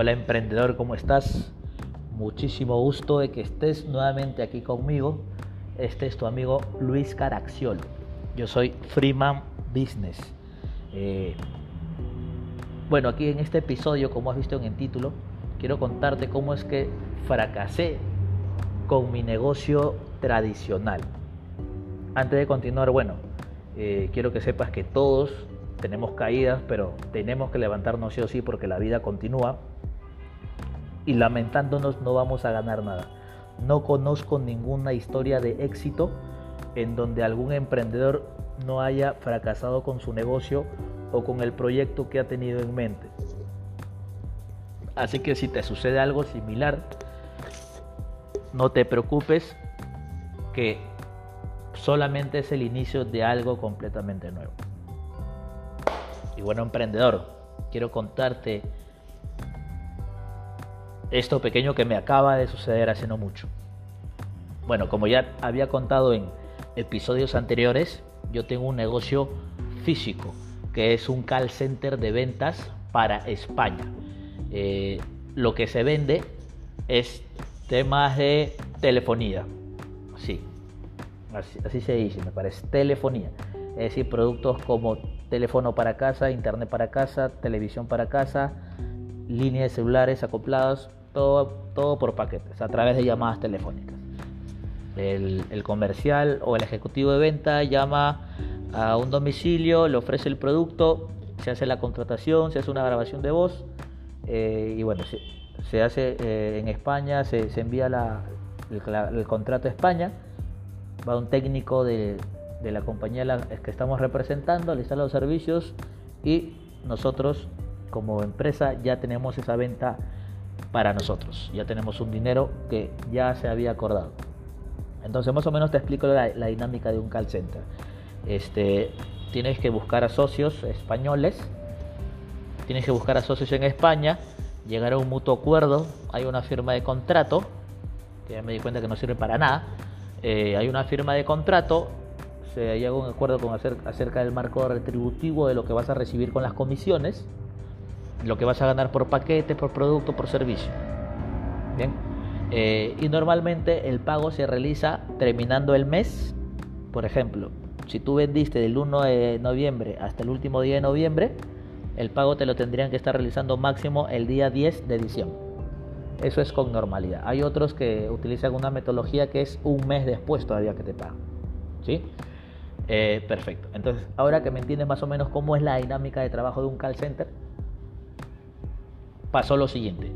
Hola emprendedor, ¿cómo estás? Muchísimo gusto de que estés nuevamente aquí conmigo. Este es tu amigo Luis Caraxiolo. Yo soy Freeman Business. Eh, bueno, aquí en este episodio, como has visto en el título, quiero contarte cómo es que fracasé con mi negocio tradicional. Antes de continuar, bueno, eh, quiero que sepas que todos tenemos caídas, pero tenemos que levantarnos sí o sí porque la vida continúa y lamentándonos no vamos a ganar nada. No conozco ninguna historia de éxito en donde algún emprendedor no haya fracasado con su negocio o con el proyecto que ha tenido en mente. Así que si te sucede algo similar, no te preocupes que solamente es el inicio de algo completamente nuevo. Y bueno, emprendedor, quiero contarte esto pequeño que me acaba de suceder hace no mucho. Bueno, como ya había contado en episodios anteriores, yo tengo un negocio físico que es un call center de ventas para España. Eh, lo que se vende es temas de telefonía. Sí, así, así se dice, me parece, telefonía. Es decir, productos como teléfono para casa, internet para casa, televisión para casa, líneas de celulares acoplados, todo, todo por paquetes, a través de llamadas telefónicas. El, comercial o el ejecutivo de venta llama a un domicilio, le ofrece el producto, se hace la contratación, se hace una grabación de voz eh, y bueno, se, hace eh, en España, se, envía el, contrato a España, va un técnico de, de la compañía que estamos representando, le instala los servicios y nosotros como empresa ya tenemos esa venta para nosotros. Ya tenemos un dinero que ya se había acordado. Entonces, más o menos te explico la, dinámica de un call center. Este, tienes que buscar a socios españoles, tienes que buscar a socios en España, llegar a un mutuo acuerdo, hay una firma de contrato, que ya me di cuenta que no sirve para nada, eh, hay una firma de contrato, se llega a un acuerdo con acerca del marco retributivo de lo que vas a recibir con las comisiones, lo que vas a ganar por paquete, por producto, por servicio. Bien. Eh, y normalmente el pago se realiza terminando el mes. Por ejemplo, si tú vendiste del 1 de noviembre hasta el último día de noviembre, el pago te lo tendrían que estar realizando máximo el día 10 de diciembre. Eso es con normalidad. Hay otros que utilizan una metodología que es un mes después todavía que te pagan. ¿Sí? Eh, perfecto. Entonces, ahora que me entiendes más o menos cómo es la dinámica de trabajo de un call center, pasó lo siguiente.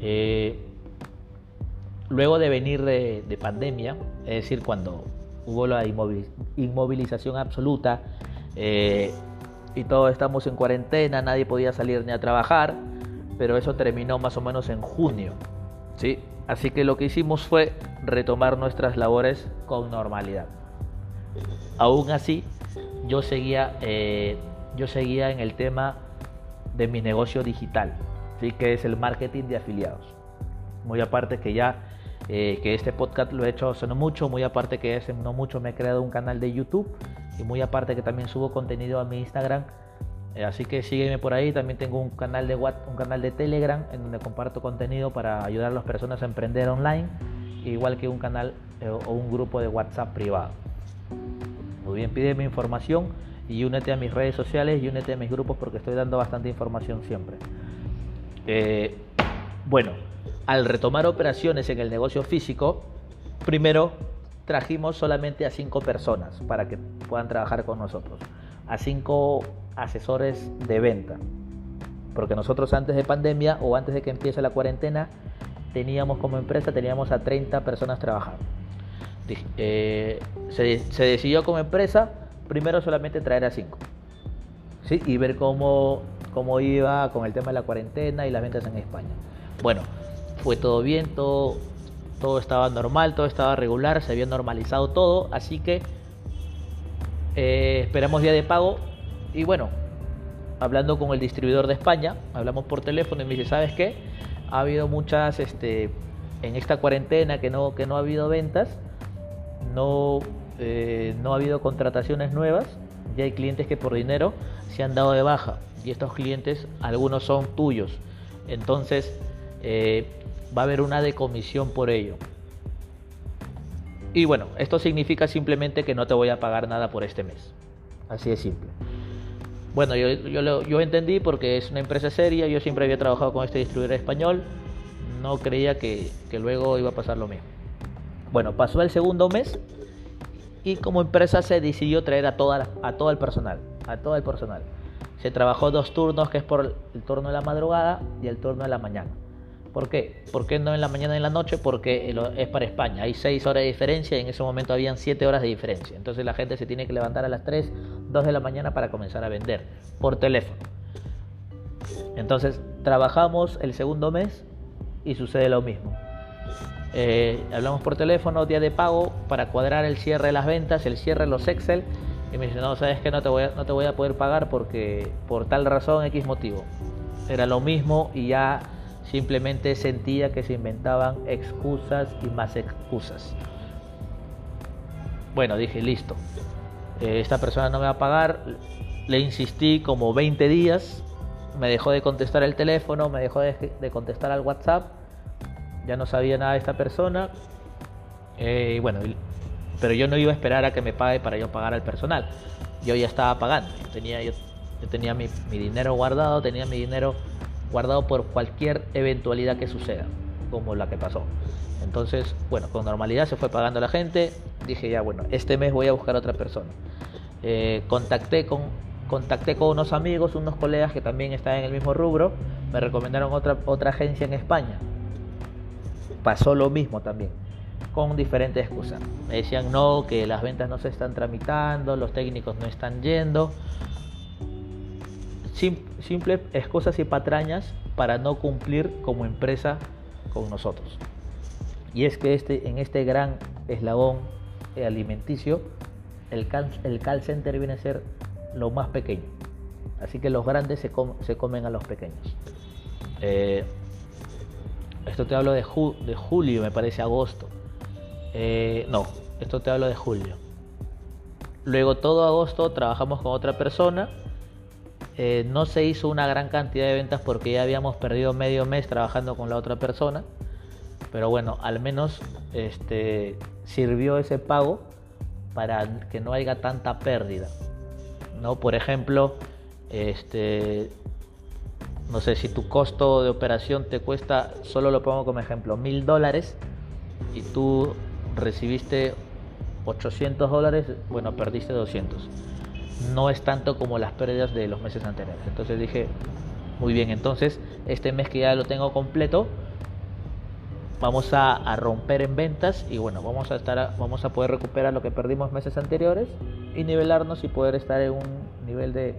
Eh, luego de venir de, pandemia, es decir, cuando hubo la inmovilización absoluta eh, y todos estamos en cuarentena, nadie podía salir ni a trabajar, pero eso terminó más o menos en junio. ¿sí? Así que lo que hicimos fue retomar nuestras labores con normalidad. Aún así, yo seguía, eh, yo seguía en el tema de mi negocio digital que es el marketing de afiliados. Muy aparte que ya eh, que este podcast lo he hecho hace no mucho, muy aparte que hace no mucho me he creado un canal de YouTube y muy aparte que también subo contenido a mi Instagram. Eh, así que sígueme por ahí, también tengo un canal de WhatsApp, un canal de Telegram en donde comparto contenido para ayudar a las personas a emprender online, igual que un canal eh, o un grupo de WhatsApp privado. Muy bien, pídeme información y únete a mis redes sociales y únete a mis grupos porque estoy dando bastante información siempre. Eh, bueno, al retomar operaciones en el negocio físico, primero trajimos solamente a cinco personas para que puedan trabajar con nosotros, a cinco asesores de venta, porque nosotros antes de pandemia o antes de que empiece la cuarentena teníamos como empresa teníamos a 30 personas trabajando. Eh, se, decidió como empresa primero solamente traer a cinco y ver cómo cómo iba con el tema de la cuarentena y las ventas en España. Bueno, fue todo bien, todo, estaba normal, todo estaba regular, se había normalizado todo, así que eh, esperamos día de pago y bueno, hablando con el distribuidor de España, hablamos por teléfono y me dice, ¿sabes qué? Ha habido muchas, este, en esta cuarentena que no, que no ha habido ventas, no, eh, no ha habido contrataciones nuevas, ya hay clientes que por dinero se han dado de baja y estos clientes, algunos son tuyos. Entonces eh, va a haber una decomisión por ello. Y bueno, esto significa simplemente que no te voy a pagar nada por este mes. Así de simple. Bueno, yo, yo, yo entendí porque es una empresa seria, yo siempre había trabajado con este distribuidor español, no creía que, que luego iba a pasar lo mismo. Bueno, pasó el segundo mes y como empresa se decidió traer a, toda a todo el personal, a todo el personal. Se trabajó dos turnos, que es por el turno de la madrugada y el turno de la mañana. ¿Por qué? ¿Por qué no en la mañana y en la noche? Porque es para España. Hay 6 horas de diferencia y en ese momento habían 7 horas de diferencia. Entonces la gente se tiene que levantar a las 3, 2 de la mañana para comenzar a vender por teléfono. Entonces trabajamos el segundo mes y sucede lo mismo. Eh, hablamos por teléfono, día de pago, para cuadrar el cierre de las ventas, el cierre de los Excel. Y me dice, no, sabes que no te voy a, no te voy a poder pagar porque por tal razón, X motivo. Era lo mismo y ya Simplemente sentía que se inventaban excusas y más excusas. Bueno, dije, listo. Eh, esta persona no me va a pagar. Le insistí como 20 días. Me dejó de contestar el teléfono, me dejó de, contestar al WhatsApp. Ya no sabía nada de esta persona. Eh, bueno, pero yo no iba a esperar a que me pague para yo pagar al personal. Yo ya estaba pagando. tenía, yo, tenía mi, dinero guardado, tenía mi dinero guardado por cualquier eventualidad que suceda, como la que pasó. Entonces, bueno, con normalidad se fue pagando la gente. Dije, ya, bueno, este mes voy a buscar otra persona. Eh, contacté, con, contacté con unos amigos, unos colegas que también están en el mismo rubro. Me recomendaron otra, otra agencia en España. Pasó lo mismo también, con diferentes excusas. Me decían, no, que las ventas no se están tramitando, los técnicos no están yendo simples excusas y patrañas para no cumplir como empresa con nosotros. Y es que este, en este gran eslabón alimenticio, el, el call center viene a ser lo más pequeño. Así que los grandes se, comen a los pequeños. Eh, esto te hablo de, julio, me parece agosto. Eh, no, esto te hablo de julio. Luego todo agosto trabajamos con otra persona eh, no se hizo una gran cantidad de ventas porque ya habíamos perdido medio mes trabajando con la otra persona. Pero bueno, al menos este, sirvió ese pago para que no haya tanta pérdida. ¿no? Por ejemplo, este, no sé, si tu costo de operación te cuesta, solo lo pongo como ejemplo, mil dólares y tú recibiste 800 dólares, bueno, perdiste 200 no es tanto como las pérdidas de los meses anteriores. Entonces dije, muy bien, entonces este mes que ya lo tengo completo, vamos a, romper en ventas y bueno, vamos a, estar vamos a poder recuperar lo que perdimos meses anteriores y nivelarnos y poder estar en un nivel de,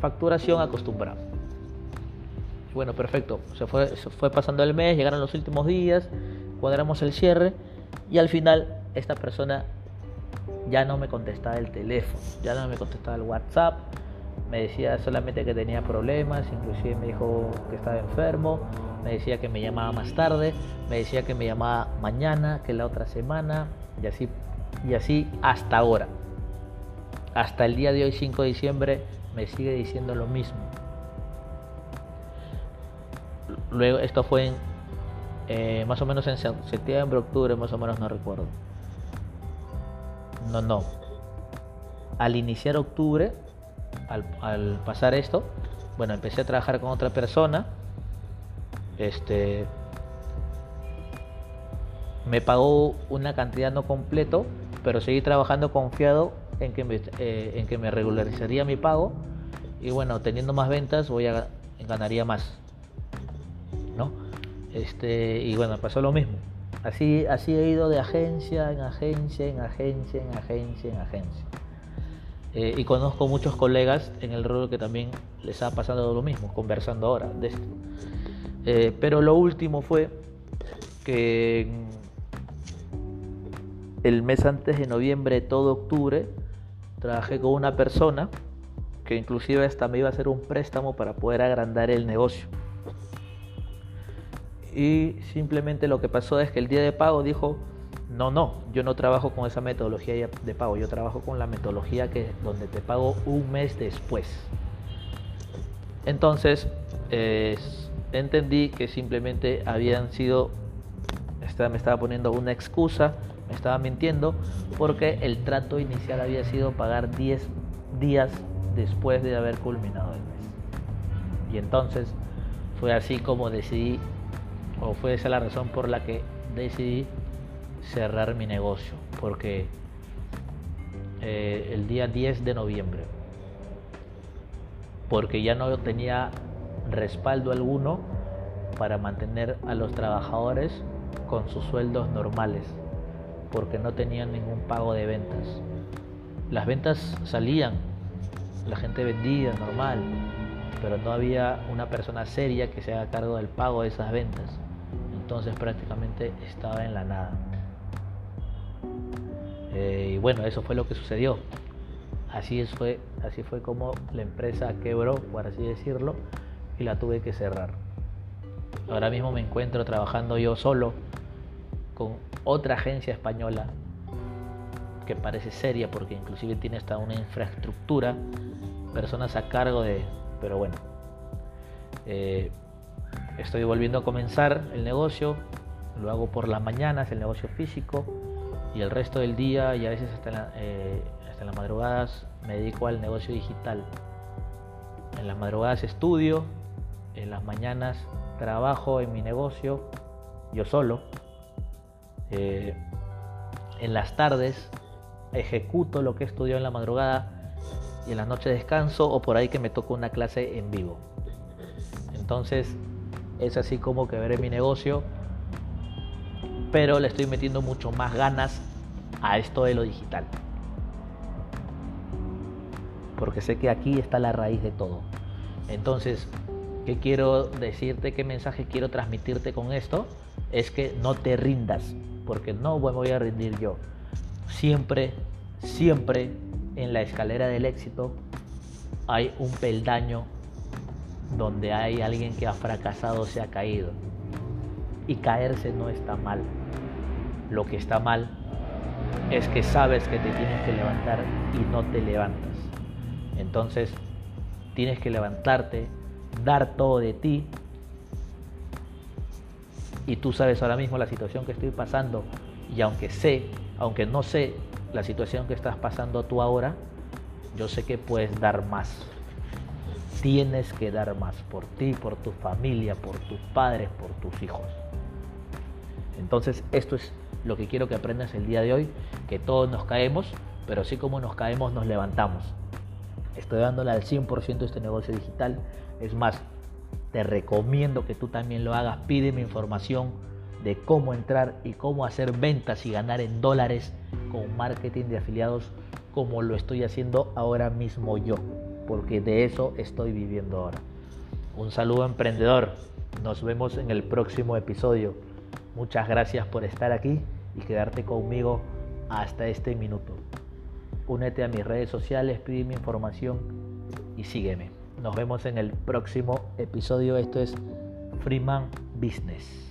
facturación acostumbrado. bueno, perfecto, se fue, se fue pasando el mes, llegaron los últimos días, cuadramos el cierre y al final esta persona ya no me contestaba el teléfono, ya no me contestaba el WhatsApp, me decía solamente que tenía problemas, inclusive me dijo que estaba enfermo, me decía que me llamaba más tarde, me decía que me llamaba mañana, que la otra semana, y así, y así hasta ahora. Hasta el día de hoy, 5 de diciembre, me sigue diciendo lo mismo. Luego, esto fue en, eh, más o menos en septiembre, octubre, más o menos, no recuerdo. No, no. Al iniciar octubre, al, pasar esto, bueno, empecé a trabajar con otra persona. Este me pagó una cantidad no completo, pero seguí trabajando confiado en que me, eh, en que me regularizaría mi pago y bueno, teniendo más ventas voy a ganaría más. Este, y bueno, pasó lo mismo. Así, así he ido de agencia en agencia, en agencia, en agencia, en agencia. Eh, y conozco muchos colegas en el rol que también les ha pasado lo mismo, conversando ahora de esto. Eh, pero lo último fue que el mes antes de noviembre, todo octubre, trabajé con una persona que inclusive hasta me iba a hacer un préstamo para poder agrandar el negocio y simplemente lo que pasó es que el día de pago dijo, no, no, yo no trabajo con esa metodología de pago, yo trabajo con la metodología que donde te pago un mes después. Entonces, entendí que simplemente habían sido, me estaba poniendo una excusa, me estaba mintiendo, porque el trato inicial había sido pagar 10 días después de haber culminado el mes. Y entonces fue así como decidí, o fue esa la razón por la que decidí cerrar mi negocio, porque eh, el día 10 de noviembre, porque ya no tenía respaldo alguno para mantener a los trabajadores con sus sueldos normales, porque no tenían ningún pago de ventas. Las ventas salían, la gente vendía normal, pero no había una persona seria que se haga cargo del pago de esas ventas. Entonces prácticamente estaba en la nada. Eh, y bueno, eso fue lo que sucedió. Así fue, así fue como la empresa quebró, por así decirlo, y la tuve que cerrar. Ahora mismo me encuentro trabajando yo solo con otra agencia española que parece seria porque inclusive tiene hasta una infraestructura, personas a cargo de... Pero bueno, eh, estoy volviendo a comenzar el negocio, lo hago por las mañanas, el negocio físico, y el resto del día y a veces hasta, eh, hasta las madrugadas me dedico al negocio digital. En las madrugadas estudio, en las mañanas trabajo en mi negocio, yo solo. Eh, en las tardes ejecuto lo que estudio en la madrugada y en las noches descanso o por ahí que me toca una clase en vivo. Entonces es así como que veré mi negocio, pero le estoy metiendo mucho más ganas a esto de lo digital. Porque sé que aquí está la raíz de todo. Entonces, ¿qué quiero decirte? ¿Qué mensaje quiero transmitirte con esto? Es que no te rindas, porque no me voy a rendir yo. Siempre, siempre en la escalera del éxito hay un peldaño donde hay alguien que ha fracasado, se ha caído. Y caerse no está mal. Lo que está mal es que sabes que te tienes que levantar y no te levantas. Entonces, tienes que levantarte, dar todo de ti. Y tú sabes ahora mismo la situación que estoy pasando. Y aunque sé, aunque no sé la situación que estás pasando tú ahora, yo sé que puedes dar más. Tienes que dar más por ti, por tu familia, por tus padres, por tus hijos. Entonces, esto es lo que quiero que aprendas el día de hoy, que todos nos caemos, pero así como nos caemos, nos levantamos. Estoy dándole al 100% este negocio digital. Es más, te recomiendo que tú también lo hagas. Pídeme información de cómo entrar y cómo hacer ventas y ganar en dólares con marketing de afiliados como lo estoy haciendo ahora mismo yo, porque de eso estoy viviendo ahora. Un saludo emprendedor, nos vemos en el próximo episodio. Muchas gracias por estar aquí y quedarte conmigo hasta este minuto. Únete a mis redes sociales, pide mi información y sígueme. Nos vemos en el próximo episodio. Esto es Freeman Business.